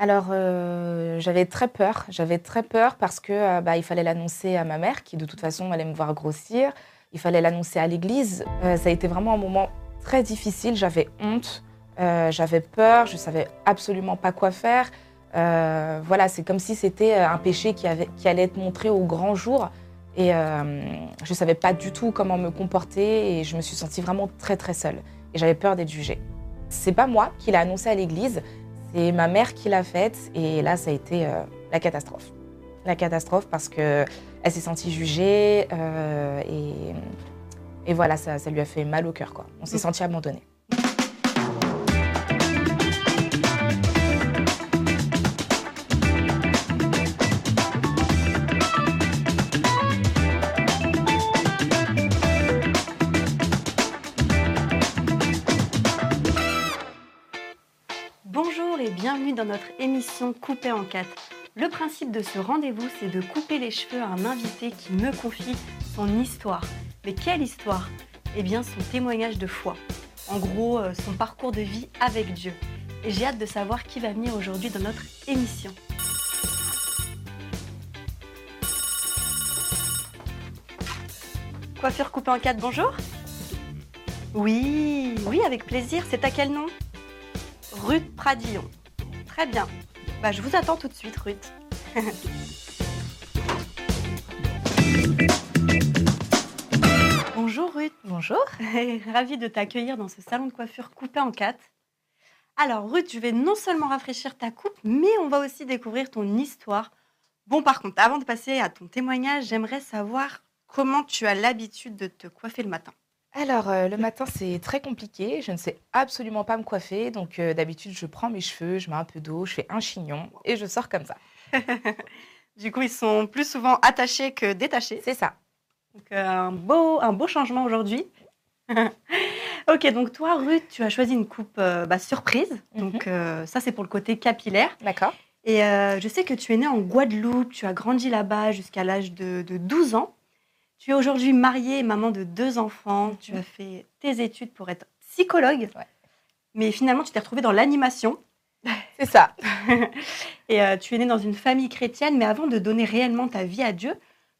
Alors, euh, j'avais très peur. J'avais très peur parce que euh, bah, il fallait l'annoncer à ma mère, qui de toute façon allait me voir grossir. Il fallait l'annoncer à l'église. Euh, ça a été vraiment un moment très difficile. J'avais honte, j'avais peur, je savais absolument pas quoi faire. Voilà, c'est comme si c'était un péché qui, qui allait être montré au grand jour. Et je savais pas du tout comment me comporter et je me suis sentie vraiment très très seule. Et j'avais peur d'être jugée. C'est pas moi qui l'ai annoncé à l'église, c'est ma mère qui l'a faite et là ça a été euh, la catastrophe. La catastrophe parce que elle s'est sentie jugée euh, et, et voilà, ça, ça lui a fait mal au cœur quoi. On s'est Mm. senti abandonné. Dans notre émission Coupée en quatre. Le principe de ce rendez-vous, c'est de couper les cheveux à un invité qui me confie son histoire. Mais quelle histoire? Eh bien, son témoignage de foi. En gros, euh, son parcours de vie avec Dieu. Et j'ai hâte de savoir qui va venir aujourd'hui dans notre émission. Coiffure coupée en quatre, bonjour Oui, oui, avec plaisir. C'est à quel nom? Ruth Pradillon. Très bien. Bah, je vous attends tout de suite, Ruth. Bonjour Ruth. Bonjour. Ravie de t'accueillir dans ce salon de coiffure coupé en quatre. Alors Ruth, je vais non seulement rafraîchir ta coupe, mais on va aussi découvrir ton histoire. Bon, par contre, avant de passer à ton témoignage, j'aimerais savoir comment tu as l'habitude de te coiffer le matin. Alors, euh, le matin, c'est très compliqué. Je ne sais absolument pas me coiffer. Donc, euh, d'habitude, je prends mes cheveux, je mets un peu d'eau, je fais un chignon et je sors comme ça. Du coup, ils sont plus souvent attachés que détachés. C'est ça. Donc, euh, un, beau, un beau changement aujourd'hui. ok, donc toi, Ruth, tu as choisi une coupe bah, surprise. Donc, euh, ça, c'est pour le côté capillaire. D'accord. Et je sais que tu es née en Guadeloupe, tu as grandi là-bas jusqu'à l'âge de, de 12 ans. Tu es aujourd'hui mariée maman de deux enfants. Tu as fait tes études pour être psychologue. Ouais. Mais finalement, tu t'es retrouvée dans l'animation. C'est ça. Et euh, tu es née dans une famille chrétienne, mais avant de donner réellement ta vie à Dieu,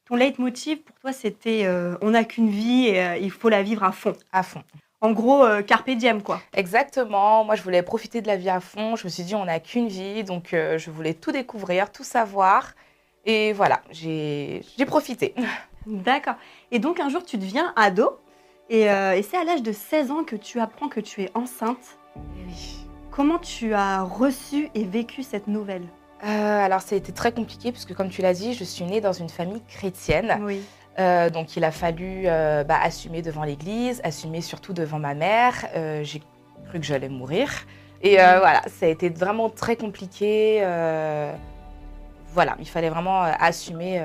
ton leitmotiv pour toi, c'était euh, on n'a qu'une vie et euh, il faut la vivre à fond. À fond. En gros, euh, carpe diem, quoi. Exactement. Moi, je voulais profiter de la vie à fond. Je me suis dit, on n'a qu'une vie. Donc, euh, je voulais tout découvrir, tout savoir. Et voilà, j'ai profité. D'accord. Et donc, un jour, tu deviens ado. Et, euh, et c'est à l'âge de 16 ans que tu apprends que tu es enceinte. Oui. Comment tu as reçu et vécu cette nouvelle? Euh, alors, ça a été très compliqué puisque, comme tu l'as dit, je suis née dans une famille chrétienne. Oui. Euh, donc, il a fallu bah, assumer devant l'église, assumer surtout devant ma mère. J'ai cru que j'allais mourir. Et voilà, ça a été vraiment très compliqué. voilà, il fallait vraiment assumer,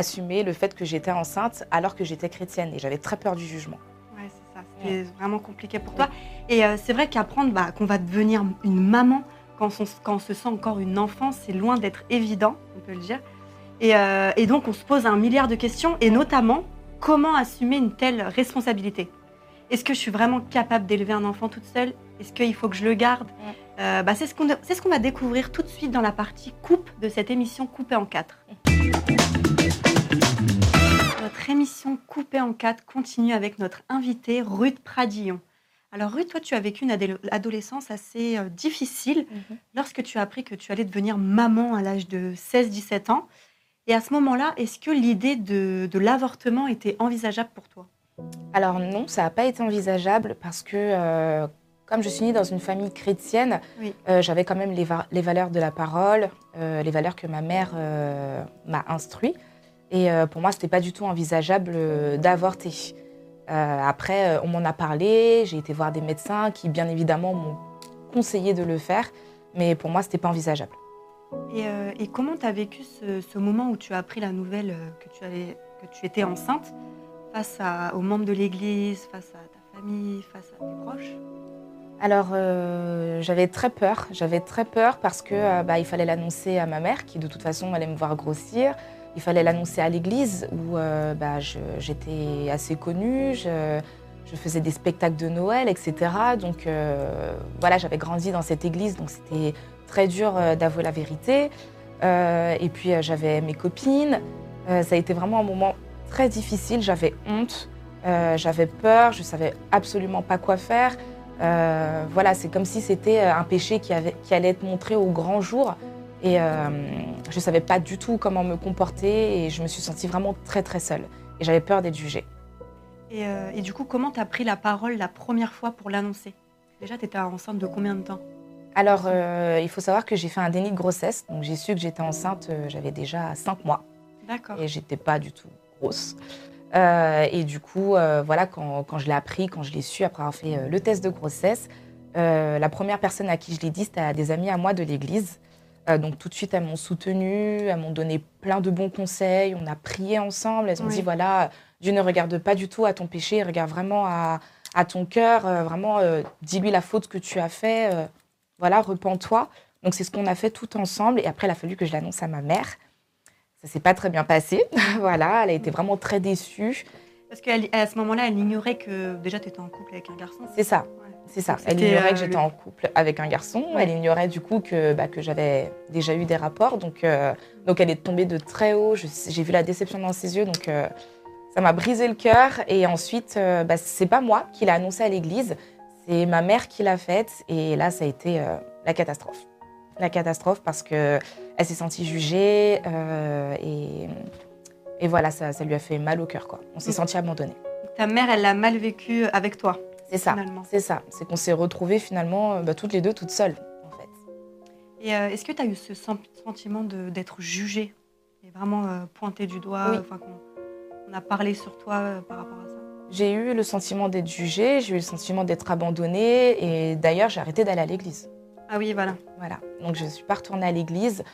assumer le fait que j'étais enceinte alors que j'étais chrétienne. Et j'avais très peur du jugement. Ouais, c'est ça. C'était vraiment compliqué pour toi. Et euh, c'est vrai qu'apprendre bah, qu'on va devenir une maman quand on, quand on se sent encore une enfant, c'est loin d'être évident, on peut le dire. Et, euh, et donc, on se pose un milliard de questions, et notamment, comment assumer une telle responsabilité? Est-ce que je suis vraiment capable d'élever un enfant toute seule? Est-ce qu'il faut que je le garde? Euh, bah, C'est ce qu'on c'est ce qu'on va découvrir tout de suite dans la partie coupe de cette émission coupée en quatre. Notre émission coupée en quatre continue avec notre invitée Ruth Pradillon. Alors Ruth, toi tu as vécu une adolescence assez euh, difficile lorsque tu as appris que tu allais devenir maman à l'âge de 16-17 ans. Et à ce moment-là, est-ce que l'idée de, de l'avortement était envisageable pour toi? Alors non, ça n'a pas été envisageable parce que euh, comme je suis née dans une famille chrétienne, Oui. euh, j'avais quand même les, va- les valeurs de la parole, les valeurs que ma mère m'a instruit. Et euh, pour moi, ce n'était pas du tout envisageable euh, d'avorter. Euh, après, on m'en a parlé, j'ai été voir des médecins qui, bien évidemment, m'ont conseillé de le faire, mais pour moi, ce n'était pas envisageable. Et, euh, et comment tu as vécu ce, ce moment où tu as appris la nouvelle que tu, allais, que tu étais enceinte face à- aux membres de l'Église, face à ta famille, face à tes proches? Alors, euh, j'avais très peur. J'avais très peur parce que euh, bah, il fallait l'annoncer à ma mère, qui de toute façon allait me voir grossir. Il fallait l'annoncer à l'église où euh, bah, j'étais assez connue. Je, faisais des spectacles de Noël, etc. Donc voilà, j'avais grandi dans cette église, donc c'était très dur d'avouer la vérité. et puis j'avais mes copines. ça a été vraiment un moment très difficile. J'avais honte, j'avais peur, je savais absolument pas quoi faire. voilà, c'est comme si c'était un péché qui allait être montré au grand jour. Et euh, je ne savais pas du tout comment me comporter et je me suis sentie vraiment très très seule. Et j'avais peur d'être jugée. Et, euh, du coup, comment tu as pris la parole la première fois pour l'annoncer? Déjà, tu étais enceinte de combien de temps? Alors, euh, il faut savoir que j'ai fait un déni de grossesse. Donc, j'ai su que j'étais enceinte, j'avais déjà 5 mois. D'accord. Et j'étais pas du tout grosse. et du coup, voilà, quand, quand je l'ai appris, quand je l'ai su, après avoir fait le test de grossesse, la première personne à qui je l'ai dit, c'était des amis à moi de l'église. Euh, donc tout de suite, elles m'ont soutenue, elles m'ont donné plein de bons conseils, on a prié ensemble, elles ont dit, voilà, Dieu ne regarde pas du tout à ton péché, il regarde vraiment à, ton cœur, euh, vraiment, euh, dis-lui la faute que tu as fait, voilà, repens-toi. Donc c'est ce qu'on a fait tout ensemble, et après, il a fallu que je l'annonce à ma mère. Ça s'est pas très bien passé, voilà, elle a été vraiment très déçue. Parce qu'à ce moment-là, elle ignorait que déjà tu étais en couple avec un garçon. C'est ça. C'est ça. Elle ignorait que euh, j'étais en couple avec un garçon. Elle ignorait du coup que, bah, que j'avais déjà eu des rapports. Donc, euh, donc elle est tombée de très haut. J'ai vu la déception dans ses yeux. Donc euh, ça m'a brisé le cœur. Et ensuite, bah, c'est pas moi qui l'ai annoncé à l'église. C'est ma mère qui l'a faite. Et là, ça a été la catastrophe. La catastrophe parce qu'elle s'est sentie jugée. et, et voilà, ça, ça, lui a fait mal au cœur. Quoi. On s'est mm. senti abandonné. Ta mère, elle l'a mal vécu avec toi? C'est ça. C'est ça. C'est qu'on s'est retrouvés finalement euh, bah, toutes les deux toutes seules, en fait. Et euh, est-ce que tu as eu ce sentiment d'être jugée et vraiment euh, pointé du doigt enfin, qu'on a parlé sur toi par rapport à ça? J'ai eu le sentiment d'être jugée, j'ai eu le sentiment d'être abandonnée et d'ailleurs j'ai arrêté d'aller à l'église. Ah oui, voilà. Voilà. Donc je ne suis pas retournée à l'église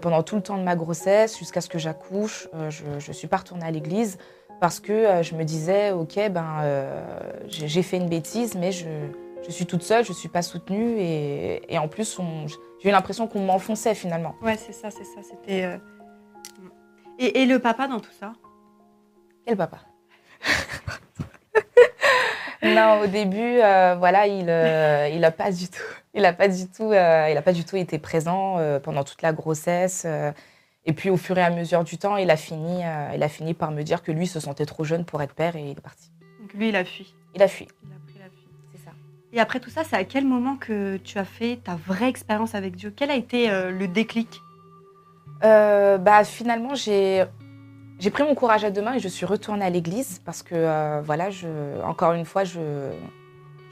pendant tout le temps de ma grossesse jusqu'à ce que j'accouche. je ne suis pas retournée à l'église parce que euh, je me disais, ok, ben, euh, j'ai fait une bêtise, mais je, suis toute seule, je ne suis pas soutenue, et, en plus, j'ai eu l'impression qu'on m'enfonçait finalement. Ouais, c'est ça, c'est ça. C'était. Euh, et, le papa dans tout ça? Quel papa? Non, au début, voilà, il, il pas du tout, il a pas du tout, il a pas du tout été présent pendant toute la grossesse. Et puis au fur et à mesure du temps, il a fini, euh, il a fini par me dire que lui se sentait trop jeune pour être père et il est parti. Donc lui, il a fui. Il a fui. Il a pris la fuite. C'est ça. Et après tout ça, c'est à quel moment que tu as fait ta vraie expérience avec Dieu? Quel a été euh, le déclic? Euh, Bah finalement, j'ai j'ai pris mon courage à deux mains et je suis retournée à l'église parce que voilà, je, encore une fois, je,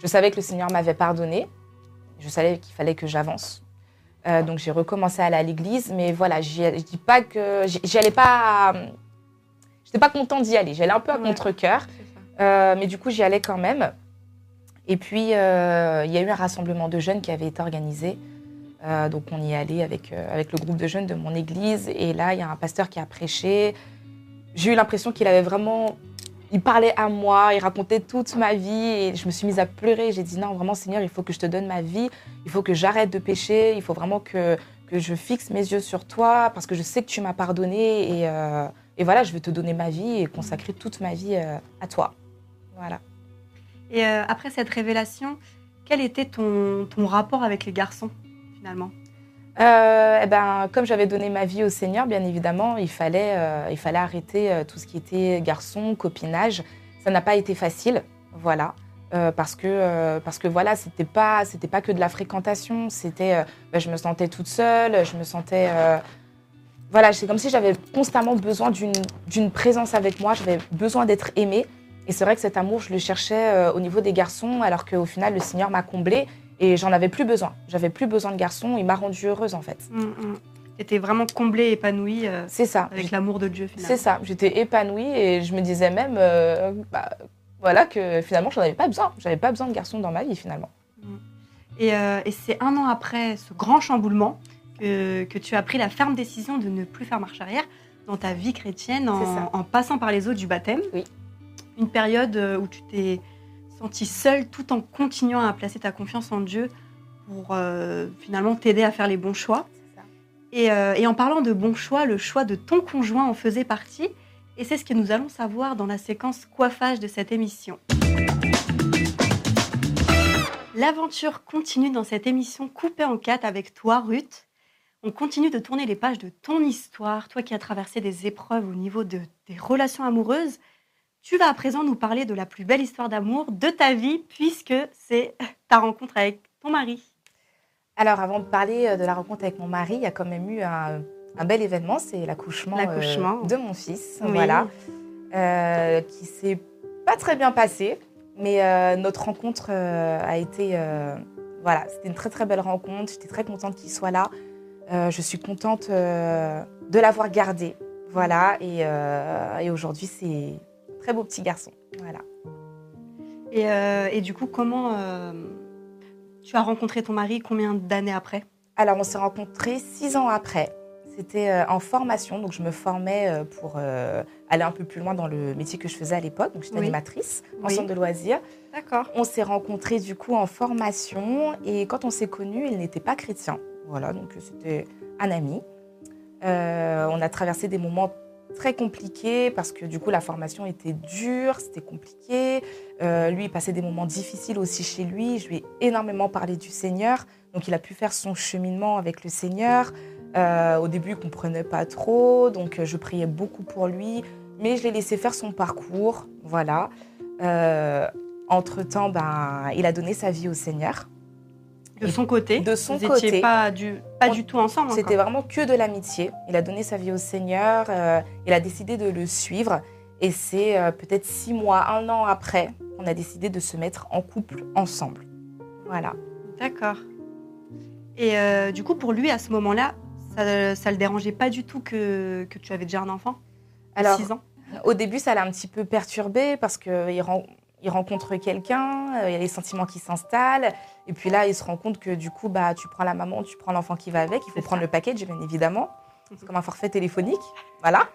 je savais que le Seigneur m'avait pardonné. Je savais qu'il fallait que j'avance. Euh, donc j'ai recommencé à aller à l'église, mais voilà, je dis pas que j'y allais pas. J'étais pas contente d'y aller. J'allais un peu à contre-cœur, euh, mais du coup j'y allais quand même. Et puis euh, il y a eu un rassemblement de jeunes qui avait été organisé. donc on y allé avec, avec le groupe de jeunes de mon église. Et là, il y a un pasteur qui a prêché. J'ai eu l'impression qu'il avait vraiment il parlait à moi, il racontait toute ma vie et je me suis mise à pleurer. J'ai dit non, vraiment Seigneur, il faut que je te donne ma vie, il faut que j'arrête de pécher, il faut vraiment que, je fixe mes yeux sur toi parce que je sais que tu m'as pardonné et, euh, voilà, je vais te donner ma vie et consacrer toute ma vie euh, à toi. Voilà. Et euh, après cette révélation, quel était ton, ton rapport avec les garçons finalement? Euh, eh ben, comme j'avais donné ma vie au Seigneur, bien évidemment, il fallait, euh, il fallait arrêter euh, tout ce qui était garçon, copinage. Ça n'a pas été facile, voilà, parce que parce que voilà, c'était pas c'était pas que de la fréquentation. C'était, ben, je me sentais toute seule, je me sentais voilà, c'est comme si j'avais constamment besoin d'une présence avec moi. J'avais besoin d'être aimée. Et c'est vrai que cet amour, je le cherchais au niveau des garçons, alors qu'au final, le Seigneur m'a comblée. Et j'en avais plus besoin. J'avais plus besoin de garçon. Il m'a rendue heureuse, en fait. Tu mm, mm. vraiment comblée, épanouie. Euh, c'est ça. Avec l'amour de Dieu, finalement. C'est ça. J'étais épanouie et je me disais même, euh, bah, voilà, que finalement, j'en avais pas besoin. J'avais pas besoin de garçon dans ma vie, finalement. Mm. Et, euh, et c'est un an après ce grand chamboulement que, que, tu as pris la ferme décision de ne plus faire marche arrière dans ta vie chrétienne en, en passant par les eaux du baptême. Oui. Une période où tu t'es senti seul tout en continuant à placer ta confiance en Dieu pour euh, finalement t'aider à faire les bons choix. Euh, et, en parlant de bons choix, le choix de ton conjoint en faisait partie. Et c'est ce que nous allons savoir dans la séquence coiffage de cette émission. L'aventure continue dans cette émission coupée en quatre avec toi, Ruth. On continue de tourner les pages de ton histoire, toi qui as traversé des épreuves au niveau de tes relations amoureuses. Tu vas à présent nous parler de la plus belle histoire d'amour de ta vie, puisque c'est ta rencontre avec ton mari. Alors, avant de parler euh, de la rencontre avec mon mari, il y a quand même eu un, bel événement, c'est l'accouchement euh, de mon fils, voilà, euh, qui s'est pas très bien passé. Mais euh, notre rencontre a été. Voilà, c'était une très très belle rencontre. J'étais très contente qu'il soit là. je suis contente de l'avoir gardé. Voilà, et, et aujourd'hui, c'est très beau petit garçon. Voilà. Et, et du coup, comment tu as rencontré ton mari Combien d'années après? Alors, on s'est rencontrés six ans après. C'était euh, en formation, donc je me formais euh, pour euh, aller un peu plus loin dans le métier que je faisais à l'époque. Donc j'étais animatrice en centre de loisirs. D'accord. On s'est rencontrés du coup en formation et quand on s'est connus, il n'était pas chrétien. Voilà, donc c'était un ami. on a traversé des moments très compliqués parce que du coup la formation était dure, c'était compliqué. lui, il passait des moments difficiles aussi chez lui. Je lui ai énormément parlé du Seigneur, donc il a pu faire son cheminement avec le Seigneur. Euh, au début, il ne comprenait pas trop, donc euh, je priais beaucoup pour lui, mais je l'ai laissé faire son parcours. Voilà. Euh, entre-temps, ben, il a donné sa vie au Seigneur. De son côté De son Vous côté. pas, du, pas du tout ensemble C'était vraiment que de l'amitié. Il a donné sa vie au Seigneur, il a décidé de le suivre. Et c'est peut-être six mois, un an après, qu'on a décidé de se mettre en couple ensemble. Voilà. D'accord. Et du coup, pour lui, à ce moment-là, ça ne le dérangeait pas du tout que, que tu avais déjà un enfant Alors, 6 ans? Au début, ça l'a un petit peu perturbé parce qu'il il rencontre quelqu'un, euh, il y a les sentiments qui s'installent. Et puis là, il se rend compte que du coup, bah, tu prends la maman, tu prends l'enfant qui va avec. Il faut prendre le package, bien évidemment. C'est comme un forfait téléphonique. Voilà.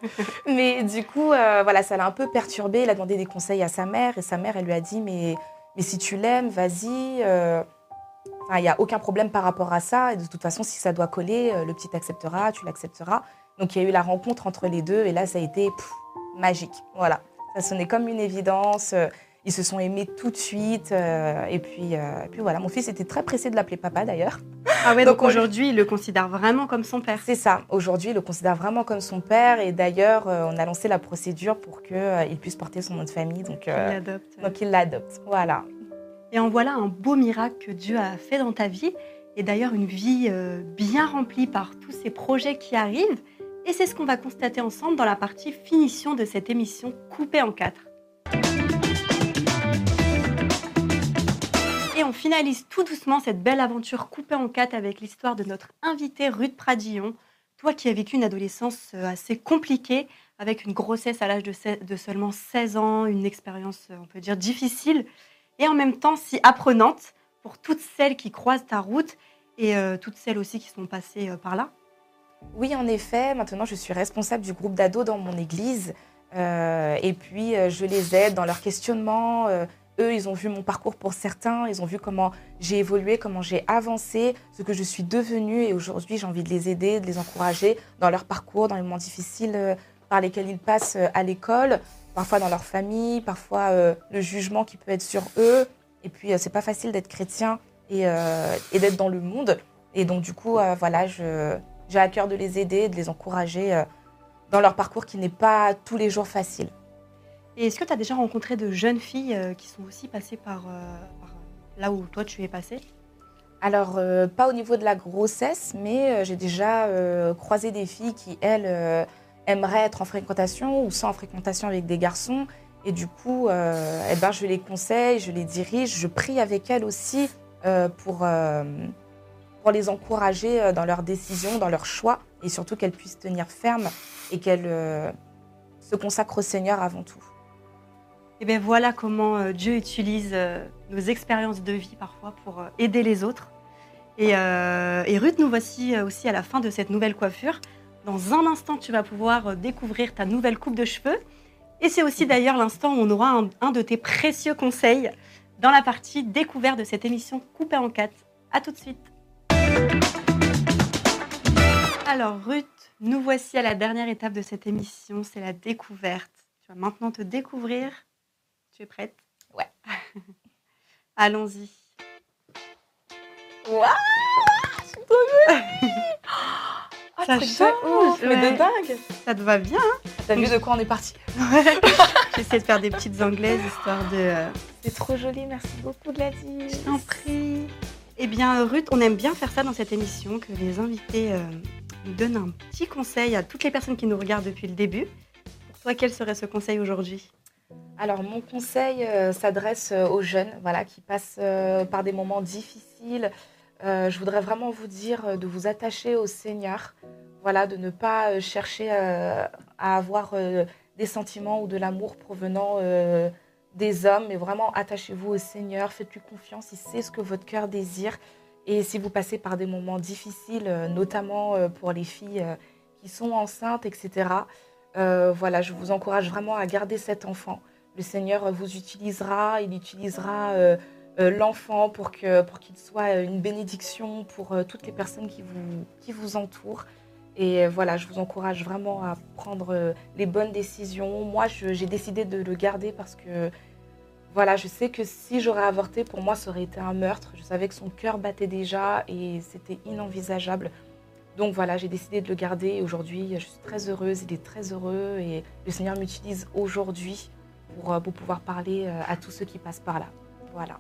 mais du coup, euh, voilà, ça l'a un peu perturbé. Il a demandé des conseils à sa mère. Et sa mère, elle lui a dit Mais, mais si tu l'aimes, vas-y. Euh, il n'y a aucun problème par rapport à ça. Et de toute façon, si ça doit coller, le petit acceptera, tu l'accepteras. Donc il y a eu la rencontre entre les deux et là, ça a été magique. Voilà, ça sonnait comme une évidence. Euh, ils se sont aimés tout de suite. Euh, et, puis, puis voilà, mon fils était très pressé de l'appeler papa d'ailleurs. Ah ouais, donc, aujourd'hui, il le considère vraiment comme son père. C'est ça, aujourd'hui, il le considère vraiment comme son père. Et d'ailleurs, on a lancé la procédure pour qu'il puisse porter son nom de famille. Donc, donc il l'adopte. Voilà. Et en voilà un beau miracle que Dieu a fait dans ta vie. Et d'ailleurs, une vie euh, bien remplie par tous ces projets qui arrivent. Et c'est ce qu'on va constater ensemble dans la partie finition de cette émission coupée en quatre. On finalise tout doucement cette belle aventure coupée en quatre avec l'histoire de notre invité Ruth Pradillon. Toi qui as vécu une adolescence euh, assez compliquée, avec une grossesse à l'âge de, seulement 16 ans, une expérience, euh, on peut dire, difficile et en même temps si apprenante pour toutes celles qui croisent ta route et euh, toutes celles aussi qui sont passées par là Oui, en effet. Maintenant, je suis responsable du groupe d'ados dans mon église. Et puis, je les aide dans leur questionnement. Eux, ils ont vu mon parcours pour certains. Ils ont vu comment j'ai évolué, comment j'ai avancé, ce que je suis devenue. Et aujourd'hui, j'ai envie de les aider, de les encourager dans leur parcours, dans les moments difficiles par lesquels ils passent à l'école, parfois dans leur famille, parfois euh, le jugement qui peut être sur eux. Et puis, euh, c'est pas facile d'être chrétien et, euh, et d'être dans le monde. Et donc, du coup, voilà, j'ai à cœur de les aider, de les encourager dans leur parcours qui n'est pas tous les jours facile. Est-ce que tu as déjà rencontré de jeunes filles qui sont aussi passées par, par là où toi tu es passée? Alors, pas au niveau de la grossesse, mais j'ai déjà croisé des filles qui, elles, aimeraient être en fréquentation ou sans fréquentation avec des garçons. Et du coup, euh, eh ben, je les conseille, je les dirige, je prie avec elles aussi euh, pour, euh, pour les encourager dans leurs décisions, dans leurs choix, et surtout qu'elles puissent tenir ferme et qu'elles se consacrent au Seigneur avant tout. Et eh bien voilà comment Dieu utilise nos expériences de vie parfois pour aider les autres. Et, Ruth, nous voici aussi à la fin de cette nouvelle coiffure. Dans un instant, tu vas pouvoir euh, découvrir ta nouvelle coupe de cheveux. Et c'est aussi d'ailleurs l'instant où on aura un, de tes précieux conseils dans la partie découverte de cette émission coupée en quatre. A tout de suite. Alors Ruth, nous voici à la dernière étape de cette émission, c'est la découverte. Tu vas maintenant te découvrir. Tu es prête? Ouais. Allons-y. Waouh Je suis trop Ça change, Mais ouais. de dingue Ça te va bien hein? T'as vu de quoi on est parti? J'essaie de faire des petites anglaises histoire de. euh, C'est trop joli, merci beaucoup Gladys. Je t'en prie. Eh bien, Ruth, on aime bien faire ça dans cette émission, que les invités euh, nous donnent un petit conseil à toutes les personnes qui nous regardent depuis le début. Pour toi, quel serait ce conseil aujourd'hui? Alors, mon conseil euh, s'adresse euh, aux jeunes voilà, qui passent euh, par des moments difficiles. Je voudrais vraiment vous dire de vous attacher au Seigneur, voilà, de ne pas chercher à avoir des sentiments ou de l'amour provenant des hommes, mais vraiment attachez-vous au Seigneur, faites-lui confiance, il sait ce que votre cœur désire. Et si vous passez par des moments difficiles, notamment pour les filles qui sont enceintes, etc., euh, voilà, je vous encourage vraiment à garder cet enfant. Le Seigneur vous utilisera, il utilisera euh, euh, l'enfant pour que pour qu'il soit une bénédiction pour toutes les personnes qui vous qui vous entourent. Et voilà, je vous encourage vraiment à prendre les bonnes décisions. Moi, j'ai décidé de le garder parce que voilà, je sais que si j'aurais avorté, pour moi, ça aurait été un meurtre. Je savais que son cœur battait déjà et c'était inenvisageable. Donc voilà, j'ai décidé de le garder aujourd'hui, je suis très heureuse, il est très heureux et le Seigneur m'utilise aujourd'hui pour, euh, pouvoir parler euh, à tous ceux qui passent par là. Voilà.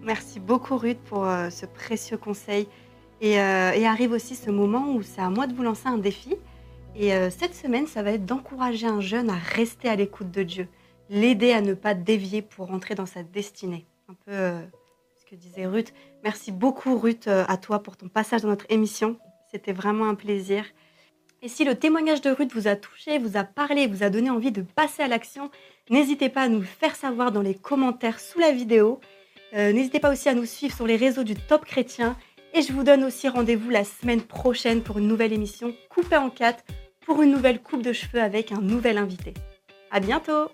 Merci beaucoup, Ruth, pour euh, ce précieux conseil. Et, arrive aussi ce moment où c'est à moi de vous lancer un défi. Et cette semaine, ça va être d'encourager un jeune à rester à l'écoute de Dieu, l'aider à ne pas dévier pour rentrer dans sa destinée. Un peu ce que disait Ruth. Merci beaucoup, Ruth, à toi pour ton passage dans notre émission. C'était vraiment un plaisir. Et si le témoignage de Ruth vous a touché, vous a parlé, vous a donné envie de passer à l'action, n'hésitez pas à nous le faire savoir dans les commentaires sous la vidéo. Euh, N'hésitez pas aussi à nous suivre sur les réseaux du Top Chrétien. Et je vous donne aussi rendez-vous la semaine prochaine pour une nouvelle émission coupée en quatre pour une nouvelle coupe de cheveux avec un nouvel invité. À bientôt!